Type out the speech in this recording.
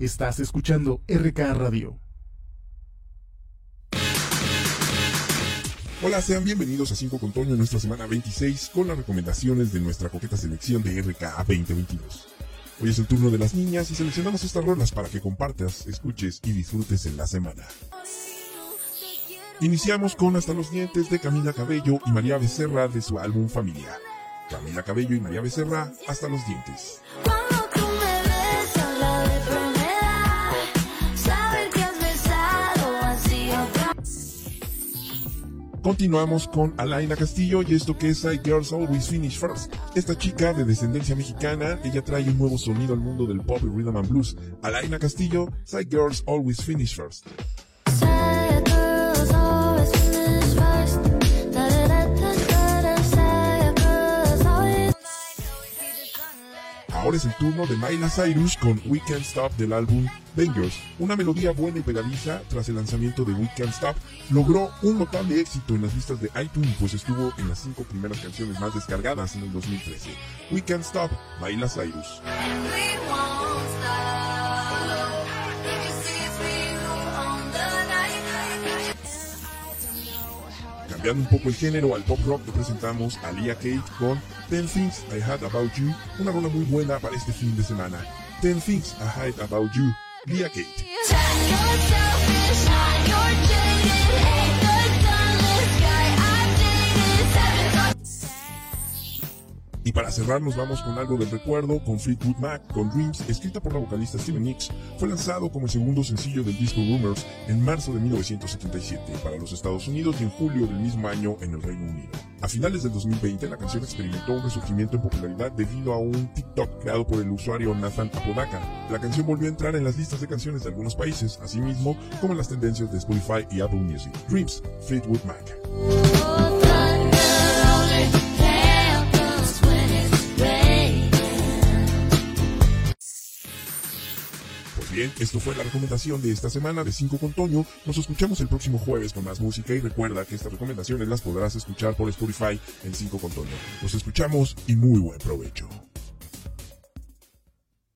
Estás escuchando RK Radio. Hola, sean bienvenidos a 5 con Toño en nuestra semana 26 con las recomendaciones de nuestra coqueta selección de RKA 2022. Hoy es el turno de las niñas y seleccionamos estas rolas para que compartas, escuches y disfrutes en la semana. Iniciamos con Hasta los dientes de Camila Cabello y María Becerra de su álbum Familia. Camila Cabello y María Becerra, Hasta los dientes. Continuamos con Alaina Castillo y esto que es I Girls Always Finish First. Esta chica de descendencia mexicana, ella trae un nuevo sonido al mundo del pop y rhythm and blues. Alaina Castillo, Side Girls Always Finish First. Ahora es el turno de Miley Cyrus con We Can't Stop del álbum Bangers. Una melodía buena y pegadiza tras el lanzamiento de We Can't Stop logró un notable éxito en las listas de iTunes pues estuvo en las cinco primeras canciones más descargadas en el 2013. We Can't Stop, Miley Cyrus. Cambiando un poco el género al pop rock, te presentamos a Lia Kate con Ten Things I Had About You, una rola muy buena para este fin de semana. Ten Things I Had About You, Kate. Y para cerrar nos vamos con algo del recuerdo con Fleetwood Mac, con Dreams, escrita por la vocalista Steven Nicks, fue lanzado como el segundo sencillo del disco Rumors en marzo de 1977 para los Estados Unidos y en julio del mismo año en el Reino Unido. A finales del 2020 la canción experimentó un resurgimiento en popularidad debido a un TikTok creado por el usuario Nathan Apodaca. La canción volvió a entrar en las listas de canciones de algunos países, así mismo como en las tendencias de Spotify y Apple Music. Dreams, Fleetwood Mac. Bien, esto fue la recomendación de esta semana de 5 con Toño. Nos escuchamos el próximo jueves con más música y recuerda que estas recomendaciones las podrás escuchar por Spotify en 5 con Toño. Nos escuchamos y muy buen provecho.